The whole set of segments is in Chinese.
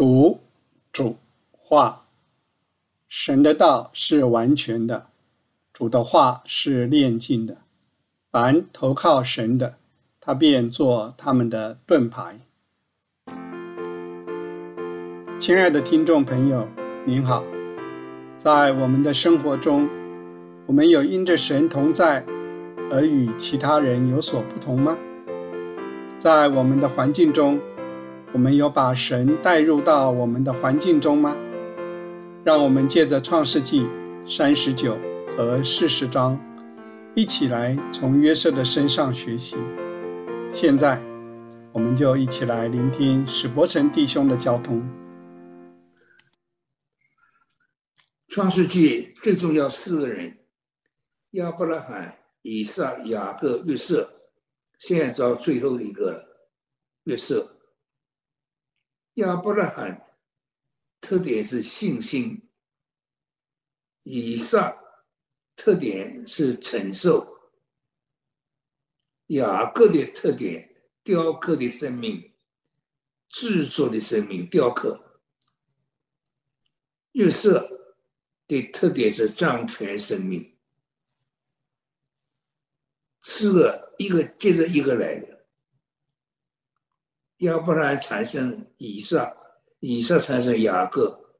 读、主、话。神的道是完全的，主的话是炼净的。凡投靠神的，他便做他们的盾牌。亲爱的听众朋友，您好。在我们的生活中，我们有因着神同在而与其他人有所不同吗？在我们的环境中，我们有把神带入到我们的环境中吗？让我们借着创世纪三十九和四十章，一起来从约瑟的身上学习。现在，我们就一起来聆听史伯成弟兄的交通。创世纪最重要四个人：亚伯拉罕、以撒、雅各、约瑟。现在到最后一个约瑟。亚伯拉罕。特点是信心，以上特点是承受，雅各的特点雕刻的生命，制作的生命雕刻，月色的特点是掌权生命，四个一个接着一个来的，要不然产生以上。以撒产生雅各，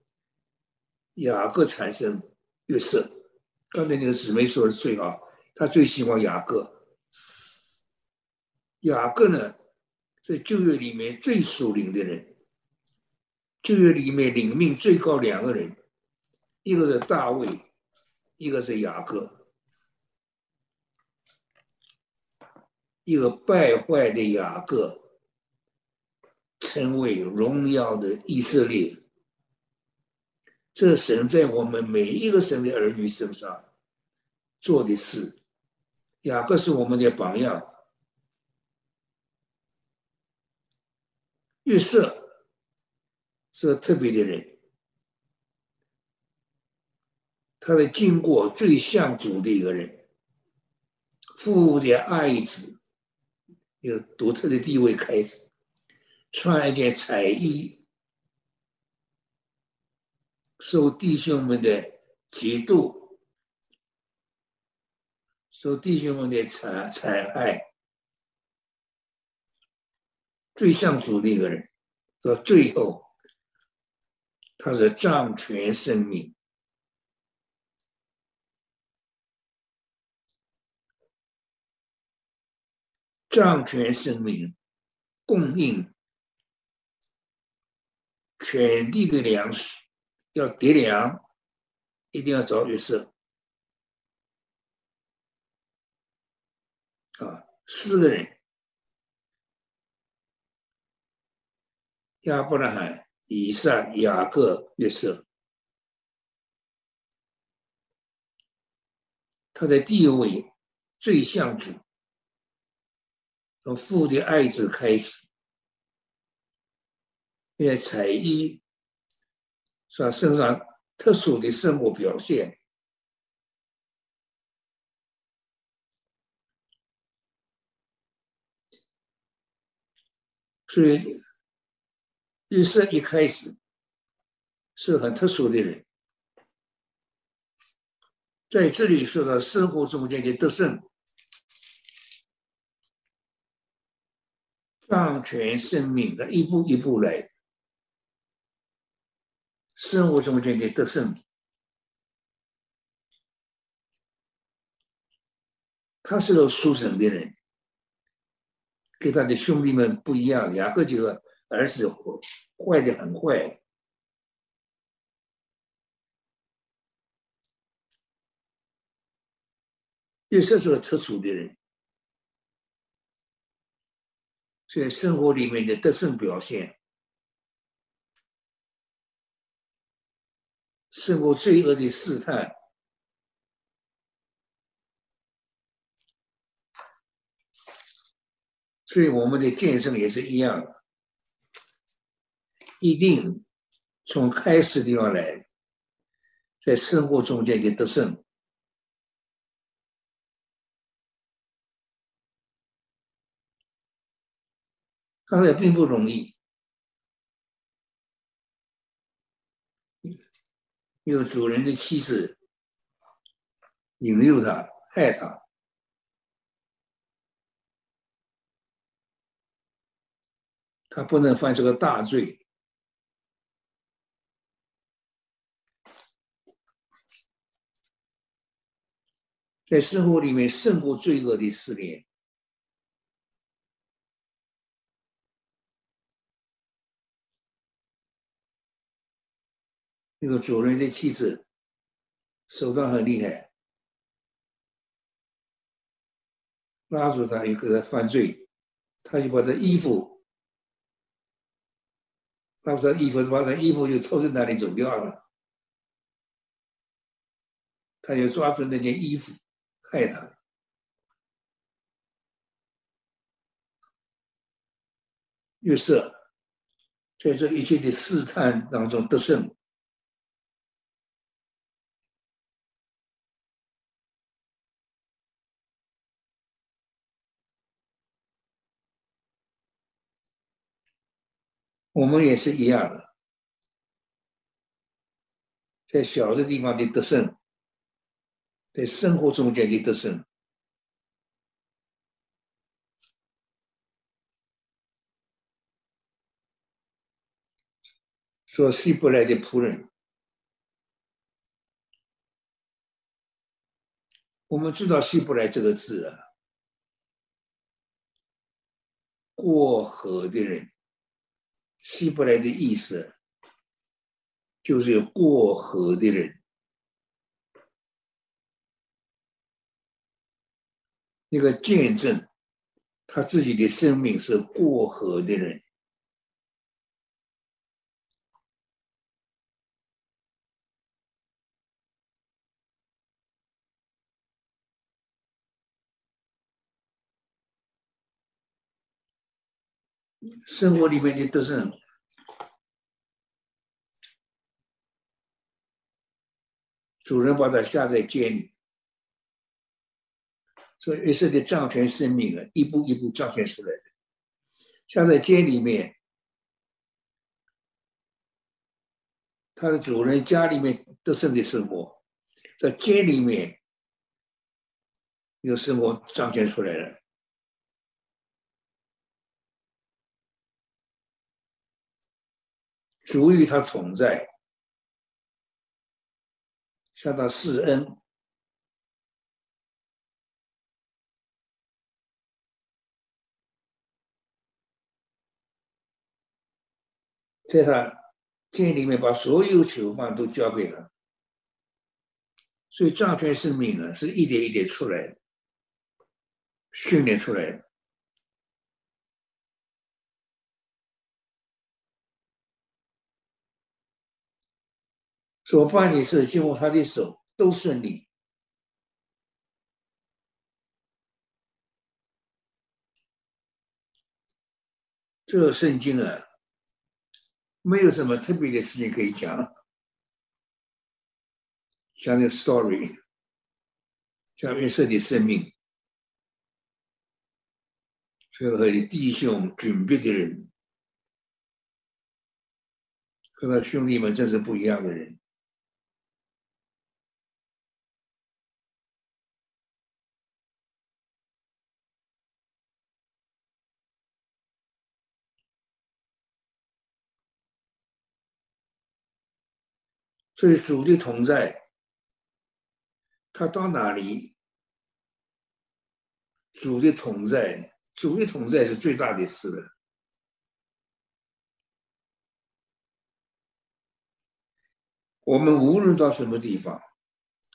雅各产生约瑟。刚才那个姊妹说的最好，他最喜欢雅各。雅各呢，在旧约里面最属灵的人，旧约里面领命最高两个人，一个是大卫，一个是雅各。一个败坏的雅各。成为荣耀的以色列，这神在我们每一个神的儿女身上做的事，雅各是我们的榜样。约瑟是特别的人，他的经过最像主的一个人，父的爱子有独特的地位开始。穿一件彩衣，受弟兄们的嫉妒，受弟兄们的残残害，最像主的一个人，到最后，他是掌权生命，掌权生命供应。全地的粮食要叠粮，一定要找约瑟。啊，四个人：亚伯拉罕、以撒、雅各、约瑟。他的地位最像主，从父的爱子开始。在彩衣，是吧？身上特殊的生活表现，所以约瑟一开始是很特殊的人，在这里说到生活中间的得胜、掌权生命的一步一步来。生活中间的得胜，他是个书生的人，跟他的兄弟们不一样。雅各这个儿子坏的很坏，约瑟是个特殊的人，在生活里面的得胜表现。胜过罪恶的试探，所以我们的健身也是一样的，一定从开始地方来，在生活中间的得胜，刚才并不容易。那个主人的妻子引诱他，害他，他不能犯这个大罪。在生活里面胜过罪恶的试炼。那个主人的妻子手段很厉害，拉住他一个犯罪，他就把他衣服，把他衣服，把他衣服就偷在那里走掉了，他就抓住那件衣服。害他，约瑟在这一切的试探当中得胜。我们也是一样的，在小的地方的得胜。在生活中间的得胜，说希伯来的仆人，我们知道希伯来这个字啊，过河的人，希伯来的意思就是有过河的人。那个见证他自己的生命是过河的人，生活里面的都是主人把他下在监里。所以约瑟的掌权生命啊，一步一步彰显出来的。下在监里面，他的主人家里面得胜的生活，在监里面有生活彰显出来了。主与他同在，向他示恩。在他监里面，把所有囚犯都交给他，所以掌权生命啊，是一点一点出来的，训练出来的。所办的事经过他的手都顺利，这圣经啊。没有什么特别的事情可以讲，讲点 story，讲约瑟的生命，和弟兄准备的人，和他兄弟们真是不一样的人。所以主的同在，他到哪里，主的同在，主的同在是最大的事了。我们无论到什么地方，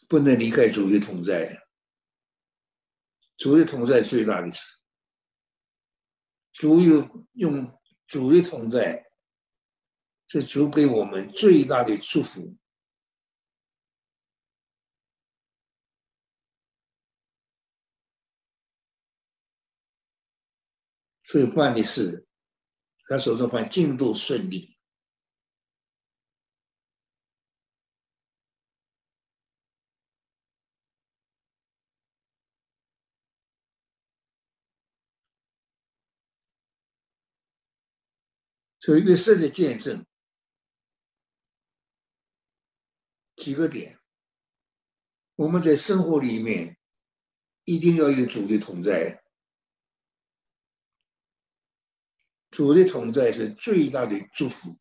不能离开主的同在。主的同在最大的事，主有用主的同在，是主给我们最大的祝福。所以办的事，他手中办进度顺利，所以约瑟的见证，几个点，我们在生活里面一定要有主的同在，主的同在是最大的祝福。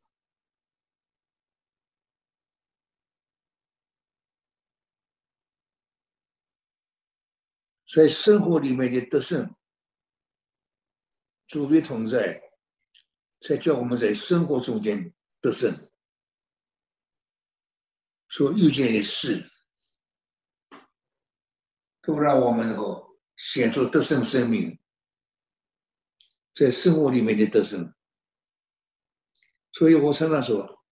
在生活里面的得胜，主的同在，才叫我们在生活中间得胜。所遇见的事，都让我们能够显出得胜生命，在生活里面的得胜。所以我常常说，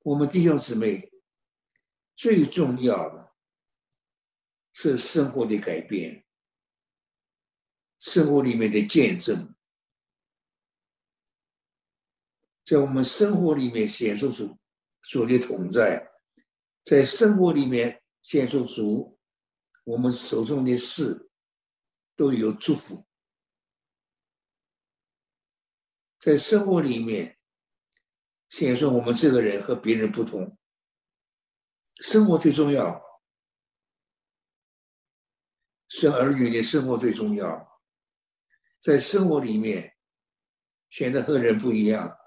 我们弟兄姊妹最重要的是生活的改变。生活里面的见证，在我们生活里面显出主的同在，在生活里面显出，我们手中的事都有祝福，在生活里面显出我们这个人和别人不同。生活最重要，生儿女的生活最重要。在生活里面显得和人不一样。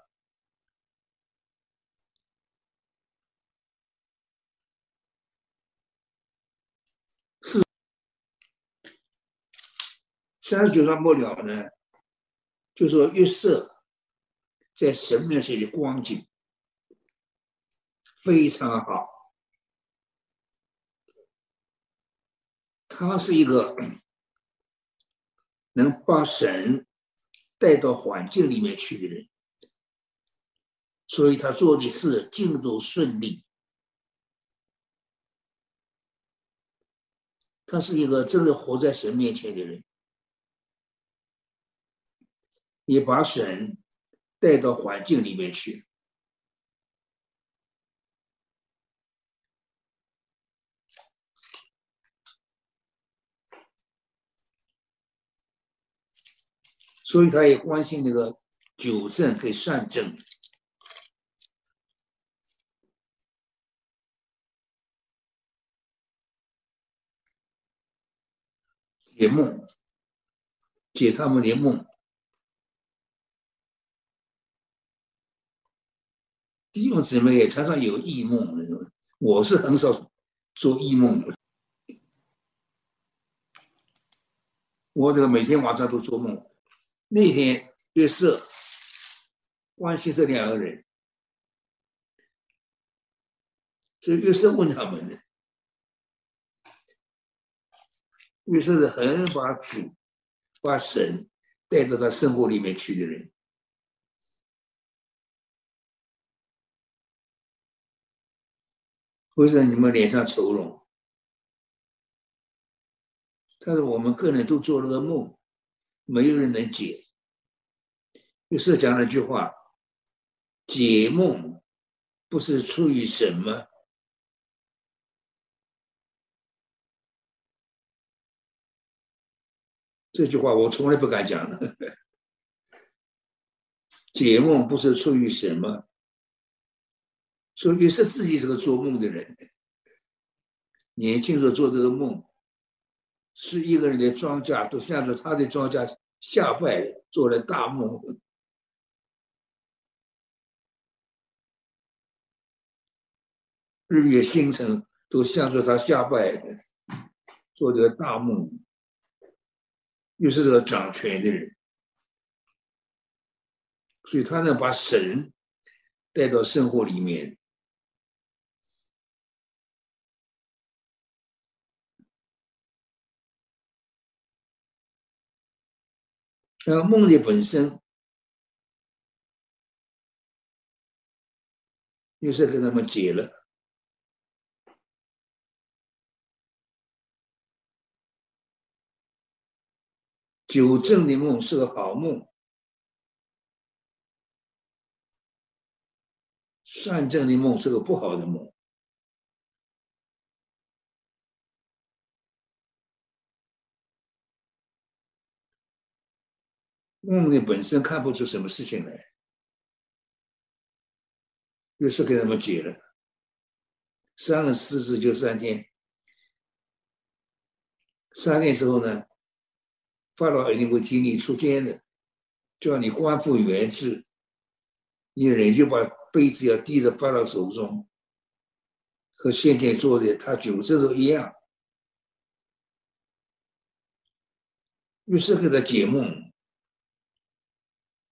是三十九章末了呢，就说约瑟在神面前的光景非常好，他是一个。能把神带到环境里面去的人，所以他做的事进度顺利。他是一个真的活在神面前的人，也把神带到环境里面去。所以他也关心那个纠正跟善正。解梦，解他们的梦。弟兄姊妹也常常有异梦，我是很少做异梦的。我这个每天晚上都做梦。那天月色关心这两个人，所以约瑟问他们：，呢。月色是很把主、把神带到他生活里面去的人。为什么你们脸上愁容？他说：我们个人都做了个梦。没有人能解。于是讲了句话：“解梦不是出于什么。”这句话我从来不敢讲的。解梦不是出于什么？说于是自己是个做梦的人，年轻时候做这个梦。是一个人的庄稼都向着他的庄稼下拜，做了大梦；日月星辰都向着他下拜，做这个大梦。又是这个掌权的人，所以他能把神带到生活里面。那梦的本身，又是跟他们解了。九正的梦是个好梦，善正的梦是个不好的梦。梦里本身看不出什么事情来，又是给他们解了。三十四日就三天，三天之后呢，法老一定会替你出监的，叫你官复原职，你人就把杯子要递在法老手中，和先前做的他九这都一样。于是给他解梦，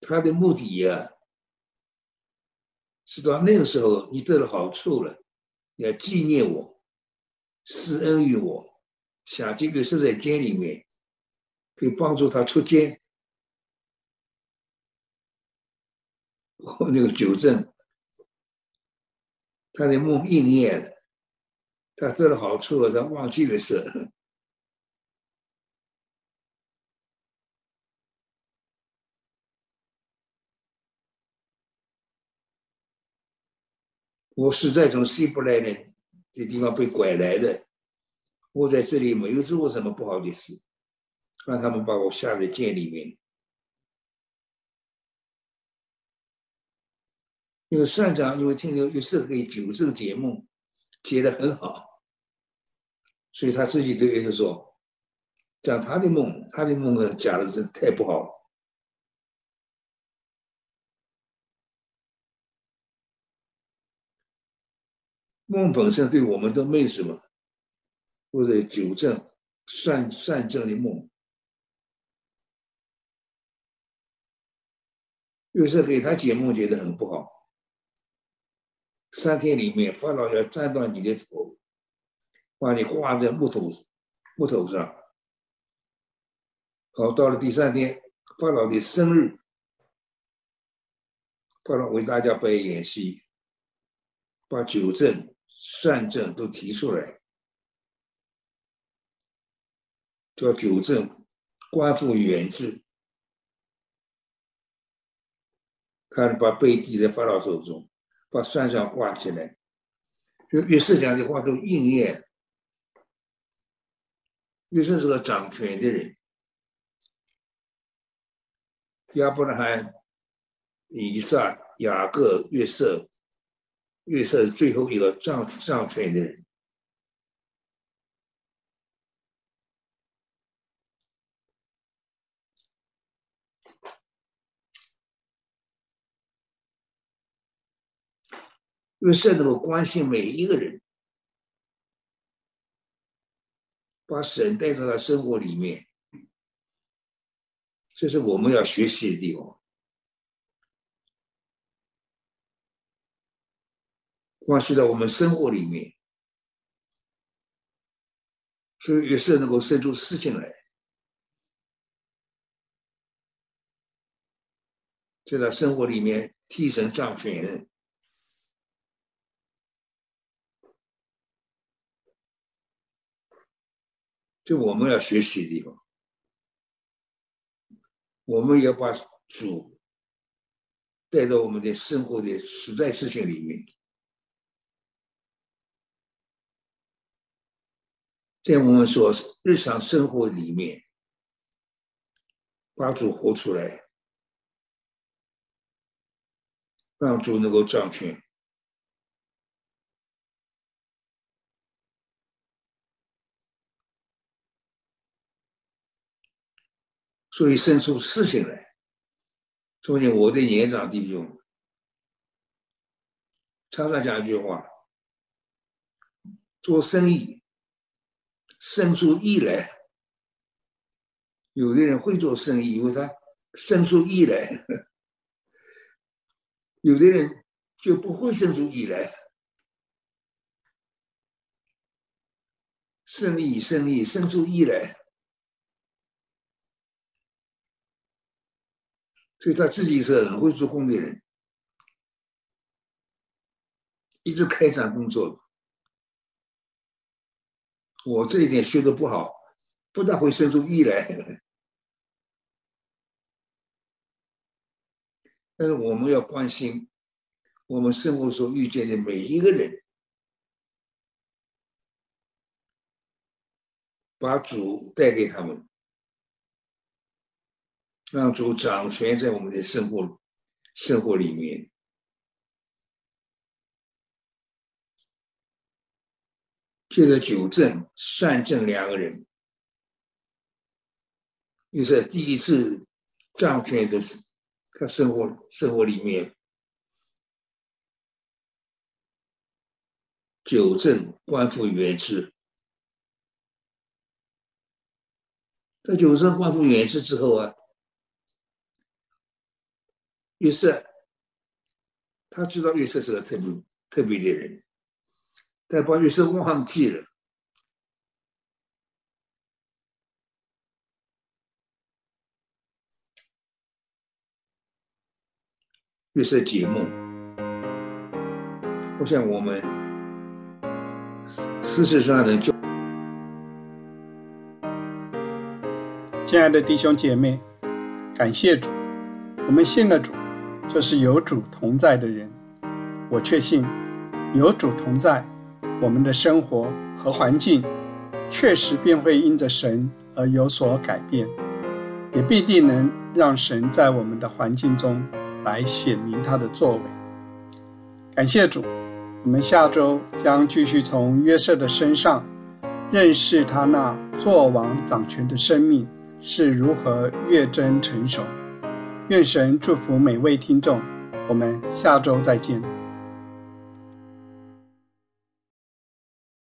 他的目的呀，是到那个时候你得了好处了，要纪念我，施恩于我，想这个是在监里面，可以帮助他出监。我那个纠正，他的梦应验了，他得了好处了，他忘记了事。我是在从希伯来呢这地方被拐来的，我在这里没有做过什么不好的事，让他们把我下在监里面。因为善长因为听有有时可以纠正解梦，解得很好，所以他自己都也是说，讲他的梦，他的梦呢讲的是太不好了。梦本身对我们都没什么，或者纠正善善正的梦，有时给他解梦解得很不好。三天里面，法老要斩断你的头，把你挂在木头木头上。好，到了第三天，法老的生日，法老为大家摆演戏，把九正。善政都提出来，叫九正官复原职。他把杯递在法老手中，把山上挂起来，就约瑟讲的话都应验。约瑟是个掌权的人，亚伯拉罕、以撒、雅各、约瑟。约瑟是最后一个掌掌权的人。约瑟能够关心每一个人，把神带到他生活里面，这是我们要学习的地方。关系到我们生活里面，所以也是能够生出事情来，就在生活里面替神掌权，就我们要学习的地方，我们要把主带到我们的生活的实在事情里面。在我们说日常生活里面，把主活出来，让主能够掌权，所以生出事情来。昨天我的年长弟兄常常讲一句话：做生意。生出意来，有的人会做生意，因为他生出意来；有的人就不会生出意来。生意生意生出意来，所以他自己是很会做工的人，一直开展工作。我这一点学的不好，不大会生出意来。但是我们要关心我们生活所遇见的每一个人，把主带给他们，让主掌权在我们的生活生活里面。借着九正、善正两个人，又是第一次掌权的是他生活生活里面，九正官复原职。在九正官复原职之后啊，约瑟他知道约瑟是个特别特别的人。但把约瑟忘记了。约瑟解梦，我想我们事实上的就，亲爱的弟兄姐妹，感谢主，我们信了主，就是有主同在的人。我确信有主同在。我们的生活和环境确实便会因着神而有所改变，也必定能让神在我们的环境中来显明他的作为。感谢主，我们下周将继续从约瑟的身上认识他那作王掌权的生命是如何越真成熟。愿神祝福每位听众，我们下周再见。